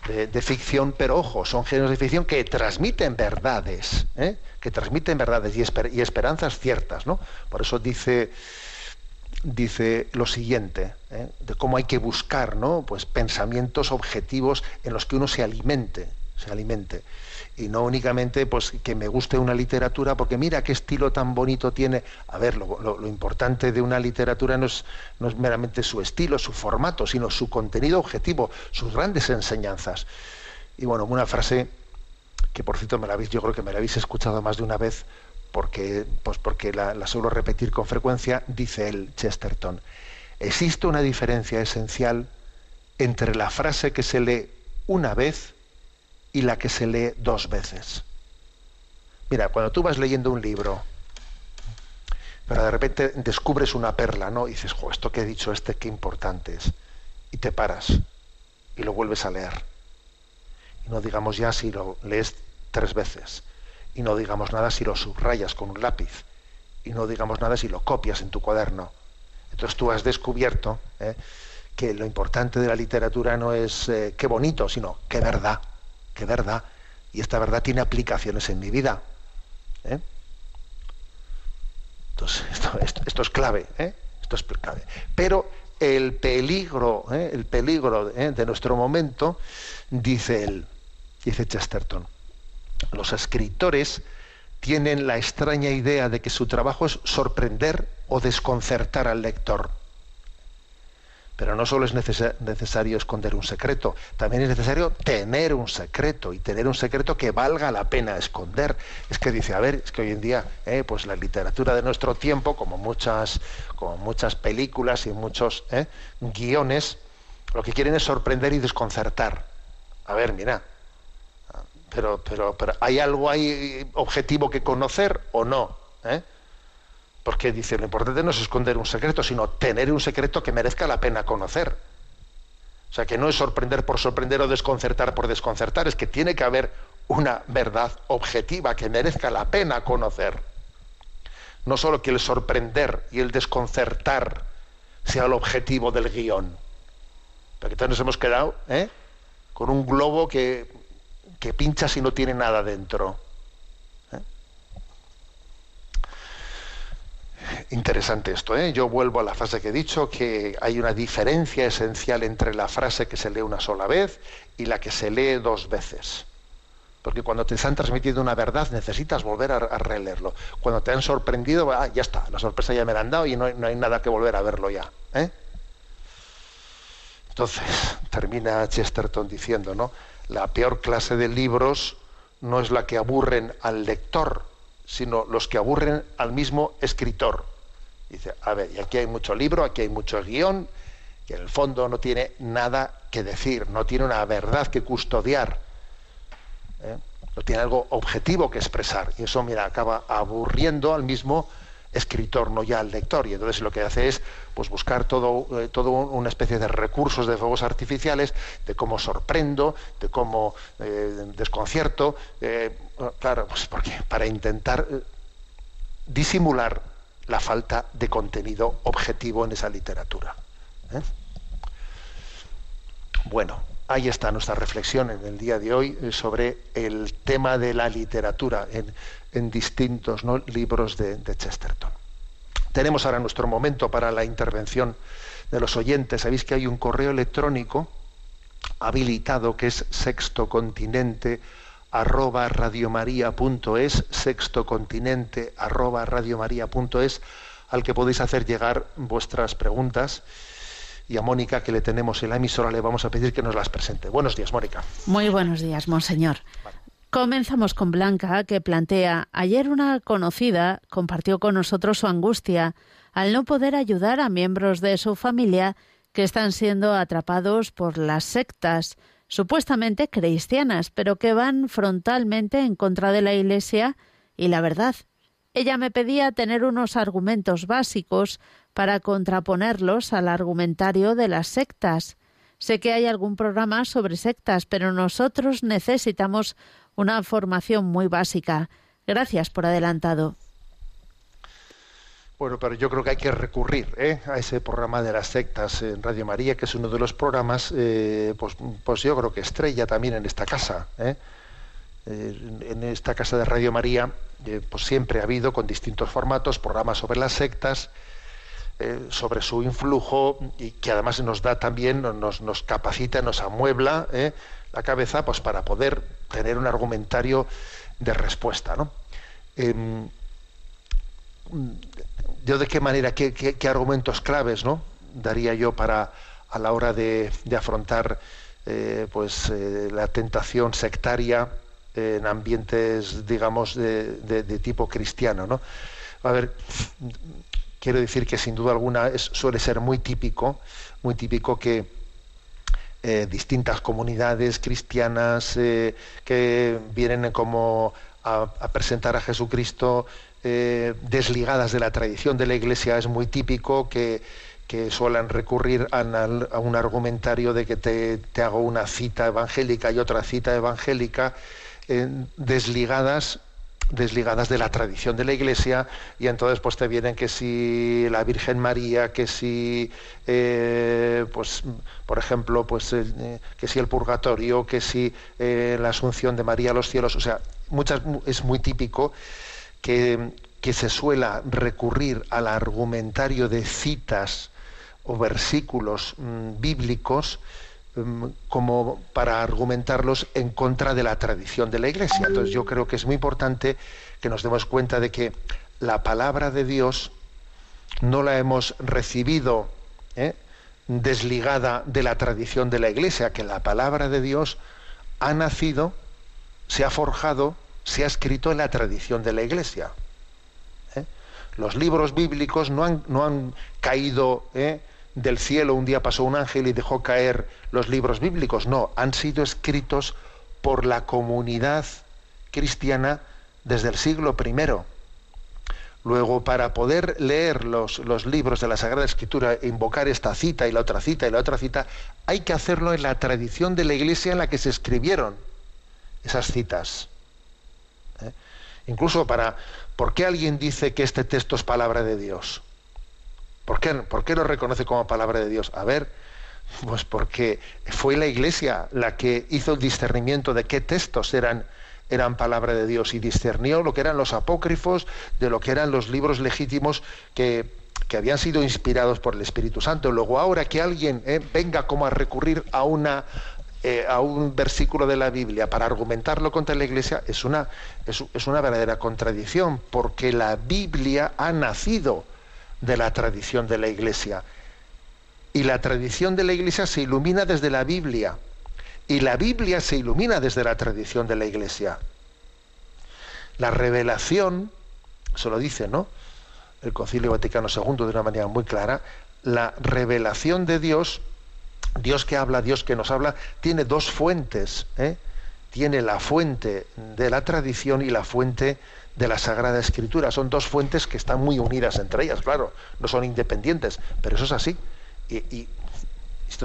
De, ficción, pero ojo, son géneros de ficción que transmiten verdades, ¿eh? que transmiten verdades y esperanzas ciertas. ¿no? Por eso dice dice lo siguiente, ¿eh? de cómo hay que buscar ¿no? pues pensamientos objetivos en los que uno se alimente, se alimente. Y no únicamente pues, que me guste una literatura, porque mira qué estilo tan bonito tiene. A ver, lo, importante de una literatura no es, no es meramente su estilo, su formato, sino su contenido objetivo, sus grandes enseñanzas. Y bueno, una frase que por cierto me la habéis, yo creo que me la habéis escuchado más de una vez, porque, pues porque la, la suelo repetir con frecuencia, dice el Chesterton. Existe una diferencia esencial entre la frase que se lee una vez y la que se lee dos veces. Mira, cuando tú vas leyendo un libro, pero de repente descubres una perla, ¿no? Y dices, jo, esto que he dicho este, qué importante es. Y te paras y lo vuelves a leer. Y no digamos ya si lo lees tres veces. Y no digamos nada si lo subrayas con un lápiz. Y no digamos nada si lo copias en tu cuaderno. Entonces tú has descubierto ¿eh? que lo importante de la literatura no es eh, qué bonito, sino qué verdad, qué verdad. Y esta verdad tiene aplicaciones en mi vida. ¿eh? Entonces, <laughs> esto, esto- esto es clave, ¿eh? Esto es clave. Pero el peligro, ¿eh? el peligro ¿eh? de nuestro momento, dice él, dice Chesterton, los escritores tienen la extraña idea de que su trabajo es sorprender o desconcertar al lector. Pero no solo es necesa- necesario esconder un secreto, también es necesario tener un secreto y tener un secreto que valga la pena esconder. Es que dice, a ver, es que hoy en día, eh, pues la literatura de nuestro tiempo, como muchas, como muchas películas y muchos eh, guiones, lo que quieren es sorprender y desconcertar. A ver, mira, pero, pero, pero ¿hay algo ahí objetivo que conocer o no? ¿Eh? Porque dice, lo importante no es esconder un secreto, sino tener un secreto que merezca la pena conocer. O sea, que no es sorprender por sorprender o desconcertar por desconcertar, es que tiene que haber una verdad objetiva que merezca la pena conocer. No solo que el sorprender y el desconcertar sea el objetivo del guion. Porque entonces nos hemos quedado ¿eh? con un globo que, que pincha si no tiene nada dentro. Interesante esto, ¿eh? Yo vuelvo a la frase que he dicho, que hay una diferencia esencial entre la frase que se lee una sola vez y la que se lee dos veces. Porque cuando te están transmitiendo una verdad necesitas volver a, a releerlo. Cuando te han sorprendido, ah, ya está, la sorpresa ya me la han dado y no hay, no hay nada que volver a verlo ya. ¿eh? Entonces, termina Chesterton diciendo, ¿no? La peor clase de libros no es la que aburren al lector, sino los que aburren al mismo escritor. Dice, a ver, y aquí hay mucho libro, aquí hay mucho guion, que en el fondo no tiene nada que decir, no tiene una verdad que custodiar, ¿eh? no tiene algo objetivo que expresar. Y eso, mira, acaba aburriendo al mismo escritor, no ya lector. Y entonces lo que hace es pues, buscar todo, eh, todo un- una especie de recursos de fuegos artificiales, de cómo sorprendo, de cómo eh, desconcierto. eh, claro, pues porque para intentar disimular la falta de contenido objetivo en esa literatura. Bueno, ahí está nuestra reflexión en el día de hoy sobre el tema de la literatura en distintos ¿no? libros de, de Chesterton. Tenemos ahora nuestro momento para la intervención de los oyentes. Sabéis que hay un correo electrónico habilitado que es sextocontinente arroba radiomaria.es, sextocontinente arroba radiomaria.es, al que podéis hacer llegar vuestras preguntas. Y a Mónica, que le tenemos en la emisora, le vamos a pedir que nos las presente. Buenos días, Mónica. Muy buenos días, monseñor. Comenzamos con Blanca, que plantea, ayer una conocida compartió con nosotros su angustia al no poder ayudar a miembros de su familia que están siendo atrapados por las sectas supuestamente cristianas, pero que van frontalmente en contra de la Iglesia y la verdad. Ella me pedía tener unos argumentos básicos para contraponerlos al argumentario de las sectas. Sé que hay algún programa sobre sectas, pero nosotros necesitamos una formación muy básica. Gracias por adelantado. Bueno, pero yo creo que hay que recurrir ¿eh? a ese programa de las sectas en Radio María, que es uno de los programas, eh, pues, pues, yo creo que estrella también en esta casa. ¿eh? en esta casa de Radio María, pues siempre ha habido con distintos formatos programas sobre las sectas, sobre su influjo y que además nos da también, nos, nos capacita, nos amuebla la cabeza, pues para poder tener un argumentario de respuesta, ¿no? Em, yo de qué manera, qué, argumentos claves ¿no? daría yo para a la hora de, afrontar eh, pues eh, la tentación sectaria en ambientes digamos de, tipo cristiano ¿no? a ver quiero decir que sin duda alguna suele ser muy típico muy típico que eh, distintas comunidades cristianas que vienen como a, a presentar a Jesucristo eh, desligadas de la tradición de la Iglesia. Es muy típico que, que suelen recurrir a, un argumentario de que te, hago una cita evangélica y otra cita evangélica eh, desligadas desligadas de la tradición de la Iglesia y entonces pues te vienen que si la Virgen María, que si eh, pues por ejemplo pues que si el purgatorio, que si la Asunción de María a los cielos, o sea muchas es muy típico que, se suela recurrir al argumentario de citas o versículos mm, bíblicos como para argumentarlos en contra de la tradición de la Iglesia. Entonces yo creo que es muy importante que nos demos cuenta de que la palabra de Dios no la hemos recibido ¿eh? desligada de la tradición de la Iglesia, que la palabra de Dios ha nacido, se ha forjado se ha escrito en la tradición de la Iglesia. ¿eh? Los libros bíblicos no han, no han caído ¿eh? Del cielo, un día pasó un ángel y dejó caer los libros bíblicos, no, han sido escritos por la comunidad cristiana desde el siglo I. Luego, para poder leer los, los, libros de la Sagrada Escritura invocar esta cita y la otra cita y la otra cita, hay que hacerlo en la tradición de la Iglesia en la que se escribieron esas citas. Incluso para, ¿por qué alguien dice que este texto es palabra de Dios? ¿Por qué, ¿Por qué lo reconoce como palabra de Dios? A ver, pues porque fue la Iglesia la que hizo el discernimiento de qué textos eran, eran palabra de Dios y discernió lo que eran los apócrifos de lo que eran los libros legítimos que, que habían sido inspirados por el Espíritu Santo. Luego ahora que alguien eh, venga como a recurrir a una, eh, a un versículo de la Biblia para argumentarlo contra la Iglesia es una, es, una verdadera contradicción, porque la Biblia ha nacido de la tradición de la Iglesia. Y la tradición de la Iglesia se ilumina desde la Biblia. Y la Biblia se ilumina desde la tradición de la Iglesia. La revelación, se lo dice, ¿no? El Concilio Vaticano II de una manera muy clara, la revelación de Dios Dios que habla, Dios que nos habla, tiene dos fuentes. ¿eh? Tiene la fuente de la tradición y la fuente de la Sagrada Escritura. Son dos fuentes que están muy unidas entre ellas, claro, no son independientes, pero eso es así. Y,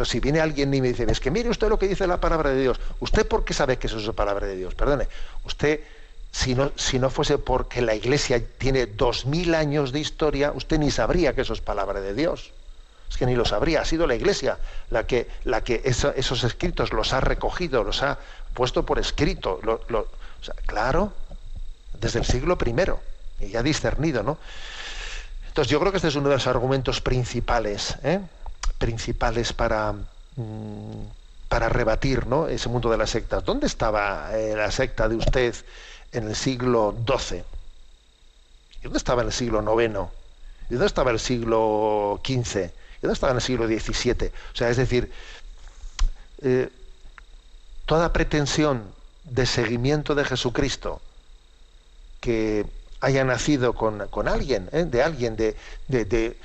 si viene alguien y me dice, es que mire usted lo que dice la palabra de Dios, ¿usted por qué sabe que eso es la palabra de Dios? Perdone, usted, si no, si no fuese porque la Iglesia tiene dos mil años de historia, usted ni sabría que eso es palabra de Dios es que ni lo sabría, ha sido la Iglesia la que, la que esos escritos los ha recogido, los ha puesto por escrito. claro, desde el siglo I, y ya discernido, ¿no? Entonces yo creo que este es uno de los argumentos principales, ¿eh? principales para, mm, para rebatir ¿no? ese mundo de las sectas. ¿Dónde estaba eh, la secta de usted en el siglo XII? ¿Dónde estaba en el siglo IX? ¿Y dónde estaba el siglo XV? ¿Y dónde estaba en el siglo XVII? O sea, es decir, eh, toda pretensión de seguimiento de Jesucristo que haya nacido con, alguien, ¿eh? de alguien, de, de,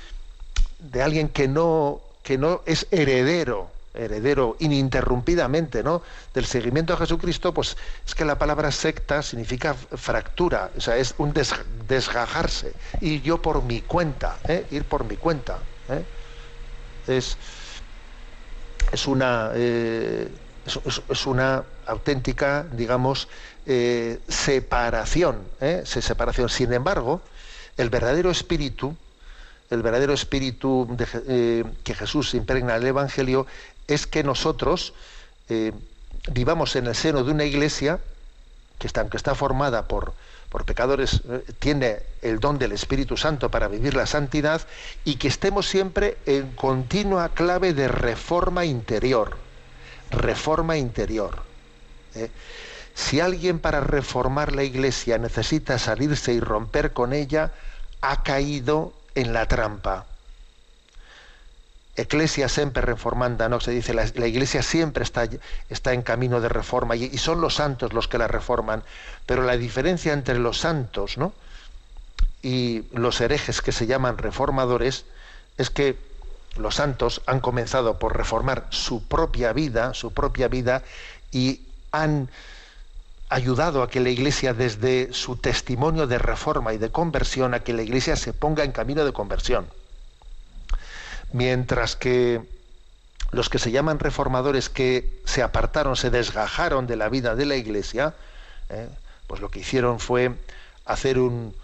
de, alguien que no, que no es heredero, heredero ininterrumpidamente ¿no? del seguimiento a Jesucristo, pues es que la palabra secta significa fractura, o sea, es un desgajarse, y yo por mi cuenta, ¿eh? ir por mi cuenta. ¿eh? Es, es una es, una auténtica, digamos, eh, separación, ¿eh? separación. Sin embargo, el verdadero espíritu, el verdadero espíritu eh, que Jesús impregna el Evangelio es que nosotros vivamos en el seno de una iglesia que está, aunque está formada por, por pecadores, tiene el don del Espíritu Santo para vivir la santidad y que estemos siempre en continua clave de reforma interior reforma interior. ¿eh? Si alguien para reformar la iglesia necesita salirse y romper con ella, ha caído en la trampa. Eclesia siempre reformanda, ¿no? Se dice, la, iglesia siempre está, está, en camino de reforma y, y, son los santos los que la reforman. Pero la diferencia entre los santos ¿no? y los herejes que se llaman reformadores es que los santos han comenzado por reformar su propia vida, su propia vida, y han ayudado a que la Iglesia, desde su testimonio de reforma y de conversión, a que la Iglesia se ponga en camino de conversión. Mientras que los que se llaman reformadores que se apartaron, se desgajaron de la vida de la Iglesia, ¿eh? pues lo que hicieron fue hacer un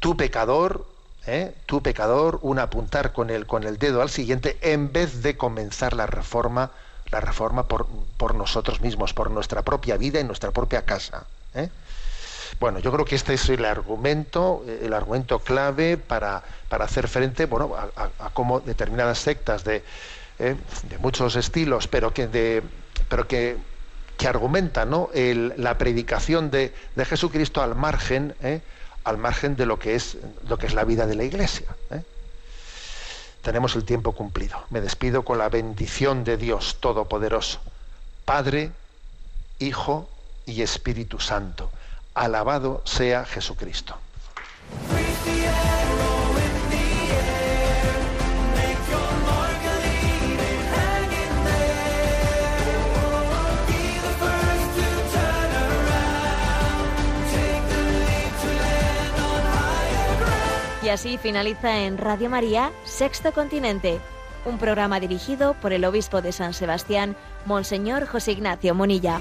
tu pecador, ¿eh? tú pecador, un apuntar con el, con el dedo al siguiente, en vez de comenzar la reforma, la reforma por, por nosotros mismos, por nuestra propia vida y nuestra propia casa. ¿eh? Bueno, yo creo que este es el argumento, el argumento clave para, para hacer frente bueno, a, cómo determinadas sectas de, ¿eh? de, muchos estilos, pero que, de, pero que, que argumentan ¿no? la predicación de, de Jesucristo al margen al margen de lo que es, lo que es la vida de la Iglesia. ¿eh? Tenemos el tiempo cumplido. Me despido con la bendición de Dios Todopoderoso, Padre, Hijo y Espíritu Santo. Alabado sea Jesucristo. Así finaliza en Radio María, Sexto Continente, un programa dirigido por el obispo de San Sebastián, Monseñor José Ignacio Monilla.